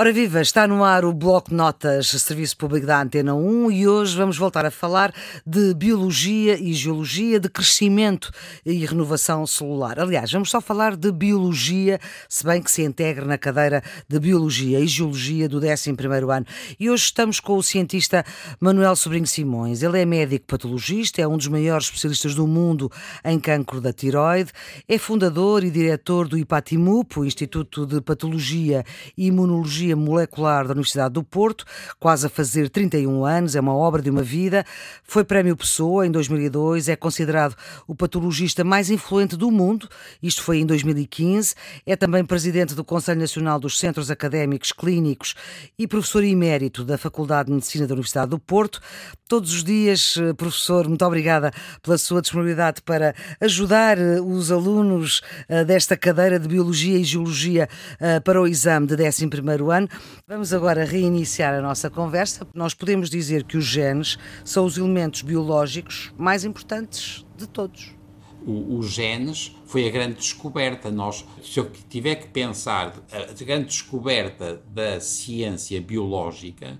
Ora viva, está no ar o Bloco Notas, Serviço Público da Antena 1 e hoje vamos voltar a falar de biologia e geologia, de crescimento e renovação celular. Aliás, vamos só falar de biologia, se bem que se integra na cadeira de biologia e geologia do 11º ano. E hoje estamos com o cientista Manuel Sobrinho Simões. Ele é médico patologista, é um dos maiores especialistas do mundo em cancro da tiroide, é fundador e diretor do IPATIMUP, o Instituto de Patologia e Imunologia Biologia Molecular da Universidade do Porto, quase a fazer 31 anos, é uma obra de uma vida. Foi Prémio Pessoa em 2002, é considerado o patologista mais influente do mundo, isto foi em 2015. É também presidente do Conselho Nacional dos Centros Académicos Clínicos e professor emérito da Faculdade de Medicina da Universidade do Porto. Todos os dias, eh, professor, muito obrigada pela sua disponibilidade para ajudar eh, os alunos eh, desta cadeira de Biologia e Geologia para o exame de 11 ano ano. Vamos agora reiniciar a nossa conversa. Nós podemos dizer que os genes são os elementos biológicos mais importantes de todos. Os genes foi a grande descoberta. Nós, se eu tiver que pensar, a grande descoberta da ciência biológica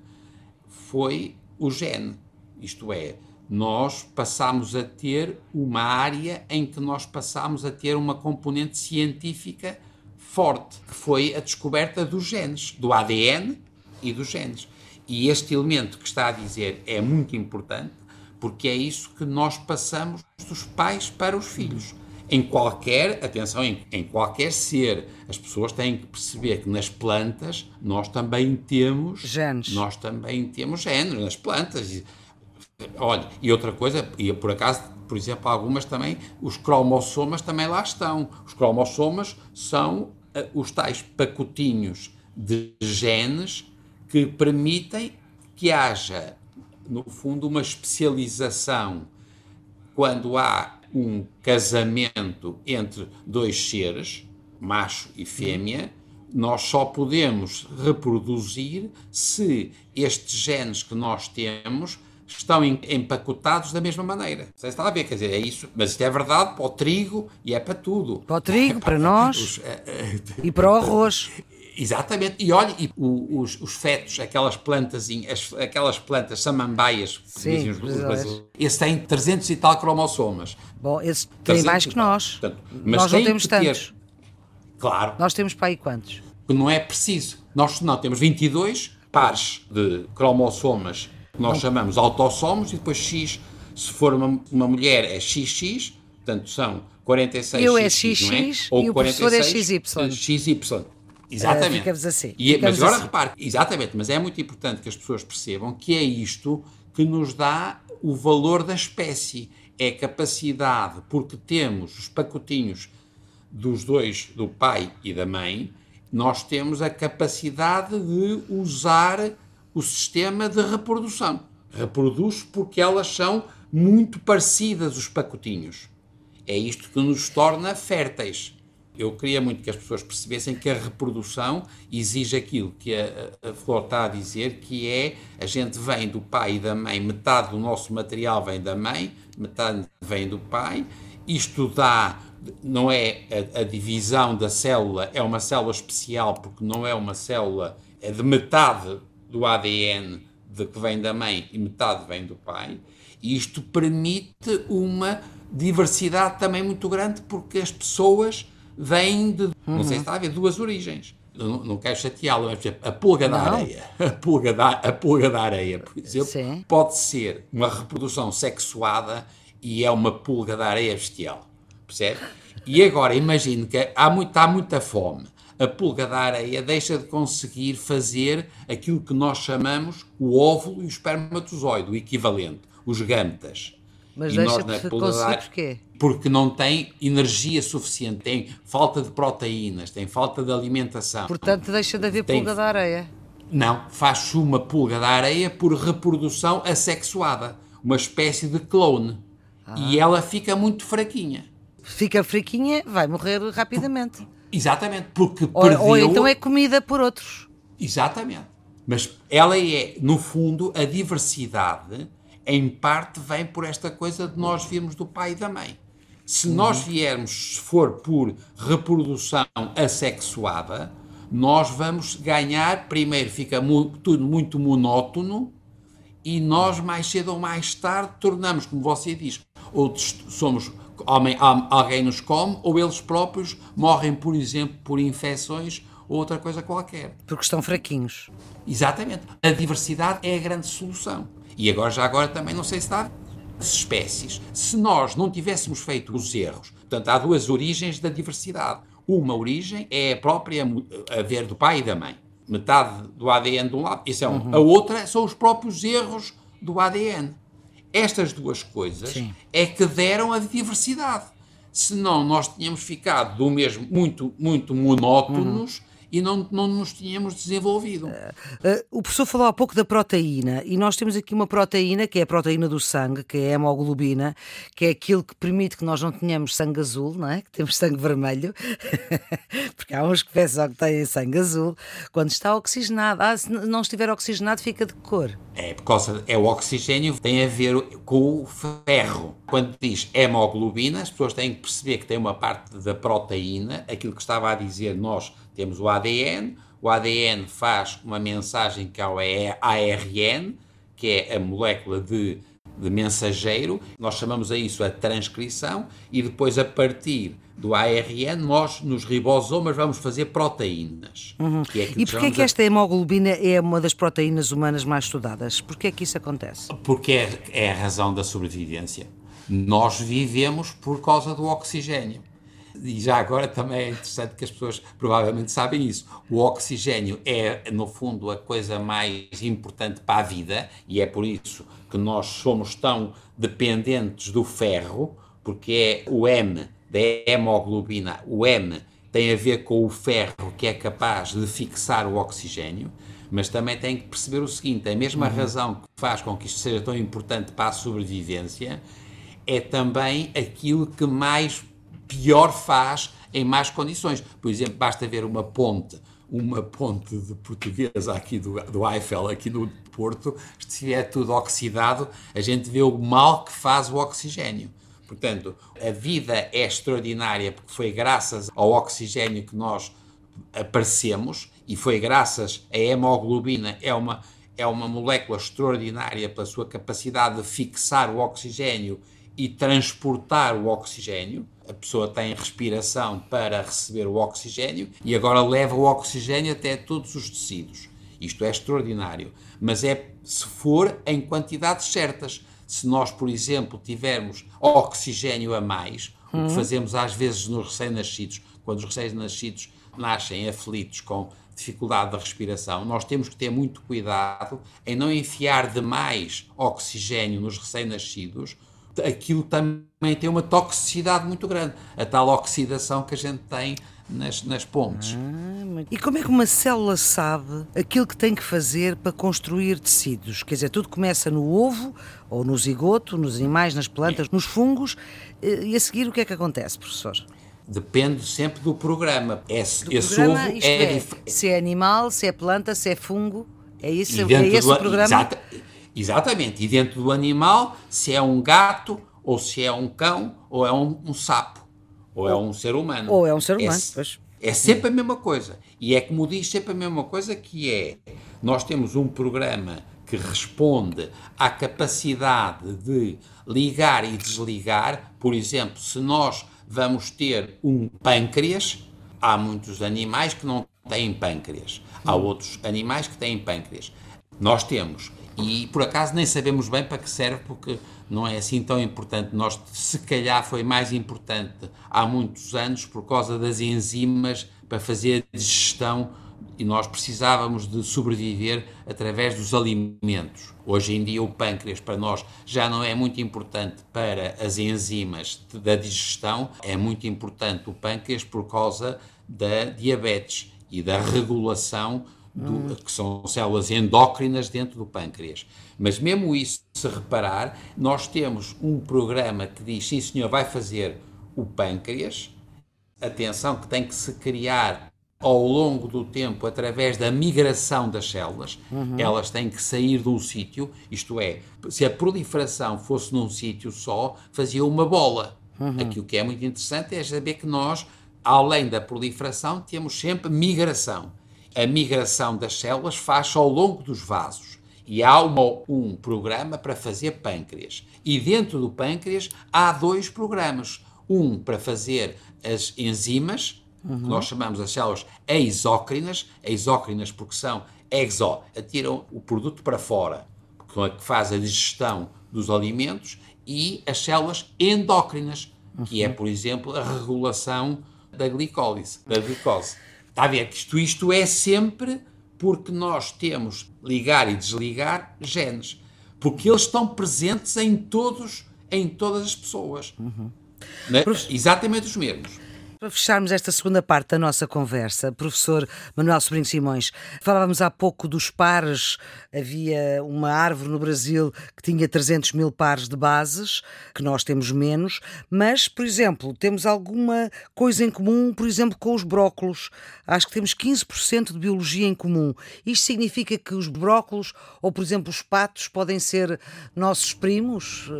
foi o gene. Isto é, nós passamos a ter uma área em que nós passamos a ter uma componente científica forte, que foi a descoberta dos genes, do ADN e dos genes. E este elemento que está a dizer é muito importante, porque é isso que nós passamos dos pais para os filhos. Em qualquer, atenção, em, em qualquer ser, as pessoas têm que perceber que nas plantas nós também temos genes. Nós também temos genes nas plantas. Olha, e outra coisa, e por acaso, por exemplo, algumas também, os cromossomas também lá estão. Os cromossomas são os tais pacotinhos de genes que permitem que haja, no fundo, uma especialização quando há um casamento entre dois seres, macho e fêmea, nós só podemos reproduzir se estes genes que nós temos estão empacotados da mesma maneira. Você está a ver, quer dizer, é isso, mas isto é verdade para o trigo e é para tudo. Para o trigo, para nós os, eh, eh, e para o arroz. Exatamente, e olha, e os, os fetos, aquelas plantas, aquelas plantas samambaias, Sim, dizem os, brasileiros, esse tem 300 e tal cromossomas. Bom, esse tem mais que nós. Portanto, nós não temos tantos. Claro. Nós temos para aí quantos? Não é preciso. Nós não temos 22 pares de cromossomas nós chamamos autossomos, e depois X, se for uma, uma mulher, é XX, portanto são 46 Eu é XX, é? ou e o 46, professor é XY. XY. Exatamente. Uh, assim. E, ficamos mas agora assim. repare, exatamente, mas é muito importante que as pessoas percebam que é isto que nos dá o valor da espécie. É a capacidade, porque temos os pacotinhos dos dois, do pai e da mãe, nós temos a capacidade de usar o sistema de reprodução. Reproduz porque elas são muito parecidas, os pacotinhos. É isto que nos torna férteis. Eu queria muito que as pessoas percebessem que a reprodução exige aquilo que a, a Flor está a dizer, que é a gente vem do pai e da mãe, metade do nosso material vem da mãe, metade vem do pai. Isto dá, não é a, a divisão da célula, é uma célula especial, porque não é uma célula, é de metade do ADN de que vem da mãe e metade vem do pai. E isto permite uma diversidade também muito grande porque as pessoas vêm de, uhum. não sei se está a ver, duas origens. Não, não quero chateá-lo, mas a pulga da areia, a pulga da, a pulga da areia, por exemplo, Sim. pode ser uma reprodução sexuada e é uma pulga da areia bestial, percebe? E agora imagine que há, muito, há muita fome a pulga da areia deixa de conseguir fazer aquilo que nós chamamos o óvulo e o espermatozoide, o equivalente, os gametas. Mas e deixa nós, de conseguir areia, porquê? Porque não tem energia suficiente, tem falta de proteínas, tem falta de alimentação. Portanto, deixa de haver tem, pulga da areia. Não, faz uma pulga da areia por reprodução assexuada, uma espécie de clone. Ah. E ela fica muito fraquinha. Fica fraquinha, vai morrer rapidamente. Exatamente, porque ou, perdeu... Ou então é comida por outros. Exatamente. Mas ela é, no fundo, a diversidade, em parte, vem por esta coisa de nós virmos do pai e da mãe. Se uhum. nós viermos, se for por reprodução assexuada, nós vamos ganhar, primeiro fica tudo muito monótono e nós mais cedo ou mais tarde tornamos, como você diz, ou somos homem, alguém nos come, ou eles próprios morrem, por exemplo, por infecções ou outra coisa qualquer. Porque estão fraquinhos. Exatamente. A diversidade é a grande solução. E agora, já agora, também não sei se dá espécies. Se nós não tivéssemos feito os erros, portanto, há duas origens da diversidade. Uma origem é a própria a ver do pai e da mãe. Metade do ADN de um lado, isso é um. Uhum. A outra são os próprios erros do ADN. Estas duas coisas Sim. é que deram a diversidade. Senão nós tínhamos ficado do mesmo muito, muito monótonos. Uhum e não, não nos tínhamos desenvolvido. Uh, uh, o professor falou há pouco da proteína e nós temos aqui uma proteína que é a proteína do sangue, que é a hemoglobina, que é aquilo que permite que nós não tenhamos sangue azul, não é? Que temos sangue vermelho, porque há uns que pensam que têm sangue azul, quando está oxigenado. Ah, se não estiver oxigenado, fica de cor. É, por causa, é o oxigênio tem a ver com o ferro. Quando diz hemoglobina, as pessoas têm que perceber que tem uma parte da proteína, aquilo que estava a dizer nós temos o ADN, o ADN faz uma mensagem que é o ARN, que é a molécula de, de mensageiro, nós chamamos a isso a transcrição, e depois a partir do ARN, nós nos ribosomas vamos fazer proteínas. Uhum. Que é e porquê é que esta hemoglobina é uma das proteínas humanas mais estudadas? Porquê é que isso acontece? Porque é, é a razão da sobrevivência. Nós vivemos por causa do oxigênio e já agora também é interessante que as pessoas provavelmente sabem isso. O oxigênio é, no fundo, a coisa mais importante para a vida e é por isso que nós somos tão dependentes do ferro, porque é o M da hemoglobina, o M tem a ver com o ferro que é capaz de fixar o oxigênio, mas também tem que perceber o seguinte: a mesma uhum. razão que faz com que isto seja tão importante para a sobrevivência é também aquilo que mais pior faz em más condições. Por exemplo, basta ver uma ponte, uma ponte de portuguesa aqui do, do Eiffel, aqui no Porto, se estiver tudo oxidado, a gente vê o mal que faz o oxigênio. Portanto, a vida é extraordinária porque foi graças ao oxigênio que nós aparecemos e foi graças à hemoglobina, é uma, é uma molécula extraordinária pela sua capacidade de fixar o oxigênio e transportar o oxigênio a pessoa tem respiração para receber o oxigênio e agora leva o oxigênio até todos os tecidos. Isto é extraordinário, mas é se for em quantidades certas. Se nós, por exemplo, tivermos oxigênio a mais, o que fazemos às vezes nos recém-nascidos, quando os recém-nascidos nascem aflitos com dificuldade da respiração, nós temos que ter muito cuidado em não enfiar demais oxigênio nos recém-nascidos, aquilo também tem uma toxicidade muito grande. A tal oxidação que a gente tem nas, nas pontes. Ah, e como é que uma célula sabe aquilo que tem que fazer para construir tecidos? Quer dizer, tudo começa no ovo, ou no zigoto, nos animais, nas plantas, nos fungos, e a seguir o que é que acontece, professor? Depende sempre do programa. Esse, do esse programa, ovo é, é, Se é animal, se é planta, se é fungo. É, isso, é esse do, o programa? Exata, Exatamente. E dentro do animal, se é um gato, ou se é um cão, ou é um, um sapo, ou é um ser humano. Ou é um ser humano, é, pois. É sempre a mesma coisa. E é como diz sempre a mesma coisa que é, nós temos um programa que responde à capacidade de ligar e desligar. Por exemplo, se nós vamos ter um pâncreas, há muitos animais que não têm pâncreas. Há outros animais que têm pâncreas. Nós temos e por acaso nem sabemos bem para que serve, porque não é assim tão importante. Nós, se calhar, foi mais importante há muitos anos por causa das enzimas para fazer a digestão e nós precisávamos de sobreviver através dos alimentos. Hoje em dia, o pâncreas para nós já não é muito importante para as enzimas da digestão, é muito importante o pâncreas por causa da diabetes e da regulação do, que são células endócrinas dentro do pâncreas. Mas mesmo isso, se reparar, nós temos um programa que diz, sim senhor, vai fazer o pâncreas, atenção que tem que se criar ao longo do tempo através da migração das células, uhum. elas têm que sair de um sítio, isto é, se a proliferação fosse num sítio só, fazia uma bola. Uhum. Aqui o que é muito interessante é saber que nós, além da proliferação, temos sempre migração a migração das células faz ao longo dos vasos. E há uma, um programa para fazer pâncreas. E dentro do pâncreas há dois programas. Um para fazer as enzimas, uhum. que nós chamamos as células exócrinas, exócrinas porque são exo, atiram o produto para fora, que faz a digestão dos alimentos, e as células endócrinas, que é, por exemplo, a regulação da glicólise, da glicose. Está a ver que isto, isto é sempre porque nós temos ligar e desligar genes, porque eles estão presentes em todos, em todas as pessoas. Uhum. Né? Exatamente os mesmos. Para fecharmos esta segunda parte da nossa conversa, professor Manuel Sobrinho Simões, falávamos há pouco dos pares. Havia uma árvore no Brasil que tinha 300 mil pares de bases, que nós temos menos, mas, por exemplo, temos alguma coisa em comum, por exemplo, com os brócolos. Acho que temos 15% de biologia em comum. Isto significa que os brócolos, ou, por exemplo, os patos, podem ser nossos primos?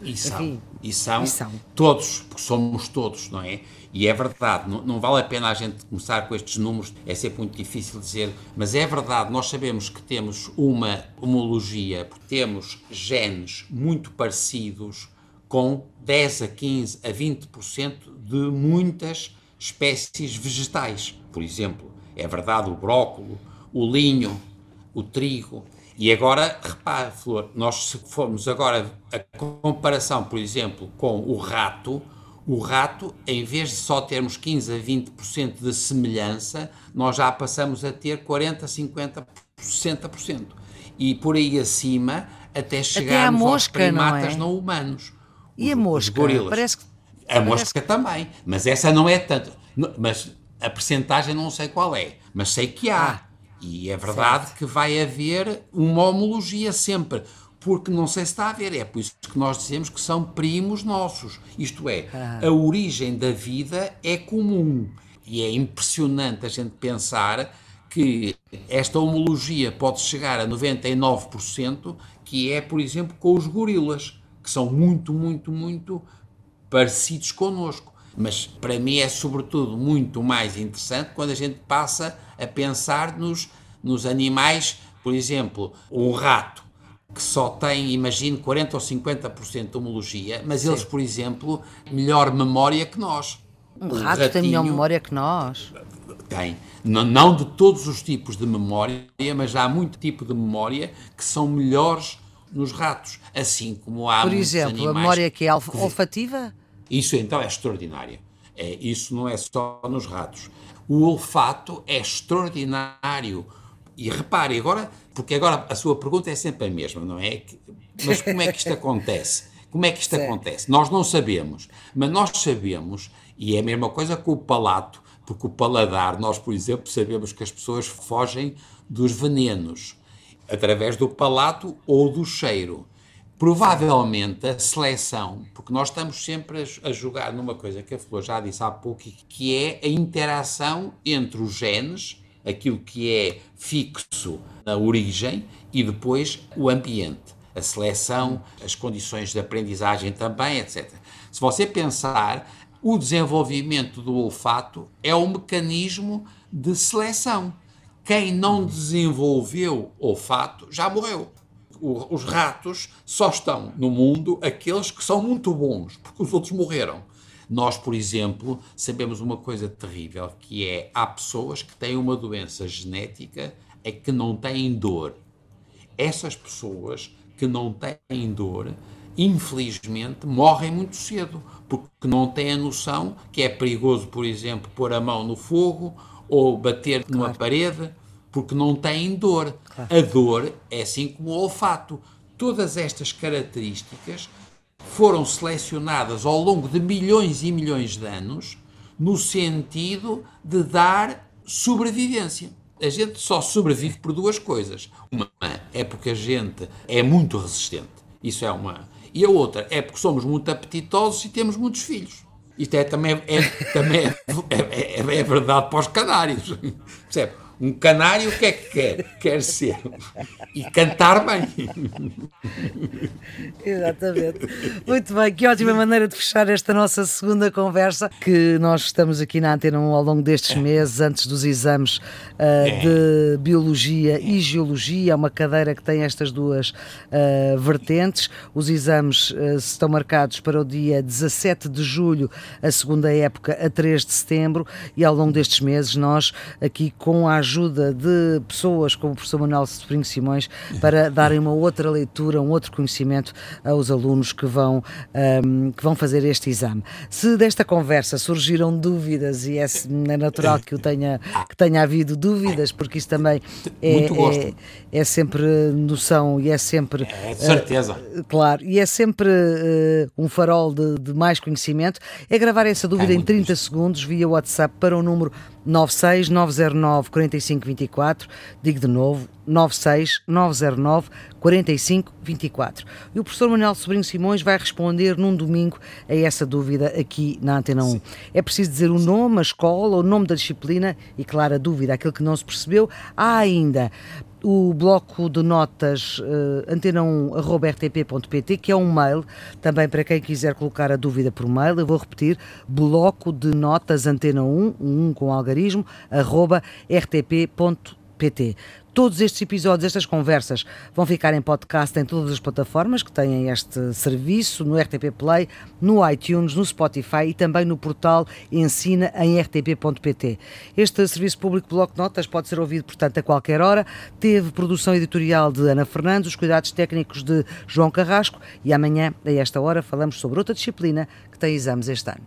E são. E são, e são. Todos, porque somos todos, não é? E é verdade, não, não, vale a pena a gente começar com estes números, é sempre muito difícil dizer, mas é verdade, nós sabemos que temos uma homologia, temos genes muito parecidos com 10 a 15 a 20% de muitas espécies vegetais. Por exemplo, é verdade o brócolo, o linho, o trigo. E agora, repare, Flor, nós se formos agora a comparação, por exemplo, com o rato, o rato, em vez de só termos 15 a 20% de semelhança, nós já passamos a ter 40, 50, 60%. E por aí acima, até chegarmos até mosca, aos primatas não, é? não, humanos. E os, a mosca? Parece que, a mosca também, mas essa não é tanto. Mas a percentagem não sei qual é, mas sei que há. Ah, e é verdade certo. que vai haver uma homologia sempre porque não sei se está a ver, é por isso que nós dizemos que são primos nossos. Isto é, ah. a origem da vida é comum. E é impressionante a gente pensar que esta homologia pode chegar a 99%, que é, por exemplo, com os gorilas, que são muito, muito, muito parecidos connosco. Mas para mim é sobretudo muito mais interessante quando a gente passa a pensar nos, nos animais, por exemplo, o rato que só têm, imagino, 40 ou 50% de homologia, mas Sim. eles, por exemplo, melhor memória que nós. Um rato ratinho, tem melhor memória que nós. Tem. Não, não de todos os tipos de memória, mas há muito tipo de memória que são melhores nos ratos, assim como há Por exemplo, a memória que é olfativa? Isso então é extraordinário. É, isso não é só nos ratos. O olfato é extraordinário e repare, agora, porque agora a sua pergunta é sempre a mesma, não é? Mas como é que isto acontece? Como é que isto acontece? Nós não sabemos, mas nós sabemos, e é a mesma coisa com o palato, porque o paladar, nós, por exemplo, sabemos que as pessoas fogem dos venenos através do palato ou do cheiro. Provavelmente a seleção, porque nós estamos sempre a, a jogar numa coisa que a Flor já disse há pouco, que é a interação entre os genes aquilo que é fixo na origem e depois o ambiente, a seleção, as condições de aprendizagem também, etc. Se você pensar, o desenvolvimento do olfato é um mecanismo de seleção. Quem não desenvolveu olfato já morreu. os ratos só estão no mundo aqueles que são muito bons, porque os outros morreram. Nós, por exemplo, sabemos uma coisa terrível, que é há pessoas que têm uma doença genética é que não têm dor. Essas pessoas que não têm dor, infelizmente, morrem muito cedo, porque não têm a noção que é perigoso, por exemplo, pôr a mão no fogo ou bater claro. numa parede, porque não têm dor. Claro. A dor é assim como o olfato. Todas estas características foram selecionadas ao longo de milhões e milhões de anos no sentido de dar sobrevivência. A gente só sobrevive por duas coisas. Uma é porque a gente é muito resistente. Isso é uma. E a outra é porque somos muito apetitosos e temos muitos filhos. Isto é também, é, também é, é, é, é verdade para os canários. Percebe? Um canário o que é que quer? Quer ser. E cantar bem. Exatamente. Muito bem, que ótima maneira de fechar esta nossa segunda conversa, que nós estamos aqui na Antena 1 ao longo destes meses, antes dos exames uh, de Biologia e Geologia, é uma cadeira que tem estas duas uh, vertentes. Os exames uh, estão marcados para o dia 17 de julho, a segunda época, a 3 de setembro, e ao longo destes meses nós, aqui com a ajuda de pessoas como o professor Manuel Sobrinho Simões, para darem uma outra leitura, um outro conhecimento aos alunos que vão, um, que vão fazer este exame. Se desta conversa surgiram dúvidas, e é, é natural que, eu tenha, que tenha havido dúvidas, porque isso também é, é, é, sempre noção e é sempre. É, de certeza. Uh, claro, e é sempre uh, um farol de, de, mais conhecimento. É gravar essa dúvida é em 30 segundos via WhatsApp para o número 96909 4524. Digo de novo, 96909 4524. E o professor Manuel Sobrinho Simões vai responder num domingo a essa dúvida aqui na Antena 1. Sim. É preciso dizer o nome, a escola, o nome da disciplina e, claro, a dúvida, aquilo que não se percebeu. Há ainda o bloco de notas uh, antena1.rtp.pt, que é um mail, também para quem quiser colocar a dúvida por mail, eu vou repetir, bloco de notas antena1, um com algarismo, arroba rtp.pt. Todos estes episódios, estas conversas, vão ficar em podcast em todas as plataformas que têm este serviço, no RTP Play, no iTunes, no Spotify e também no portal ensina em rtp.pt. Este serviço público Bloco Notas pode ser ouvido, portanto, a qualquer hora. Teve produção editorial de Ana Fernandes, os cuidados técnicos de João Carrasco e amanhã, a esta hora, falamos sobre outra disciplina que tem exames este ano.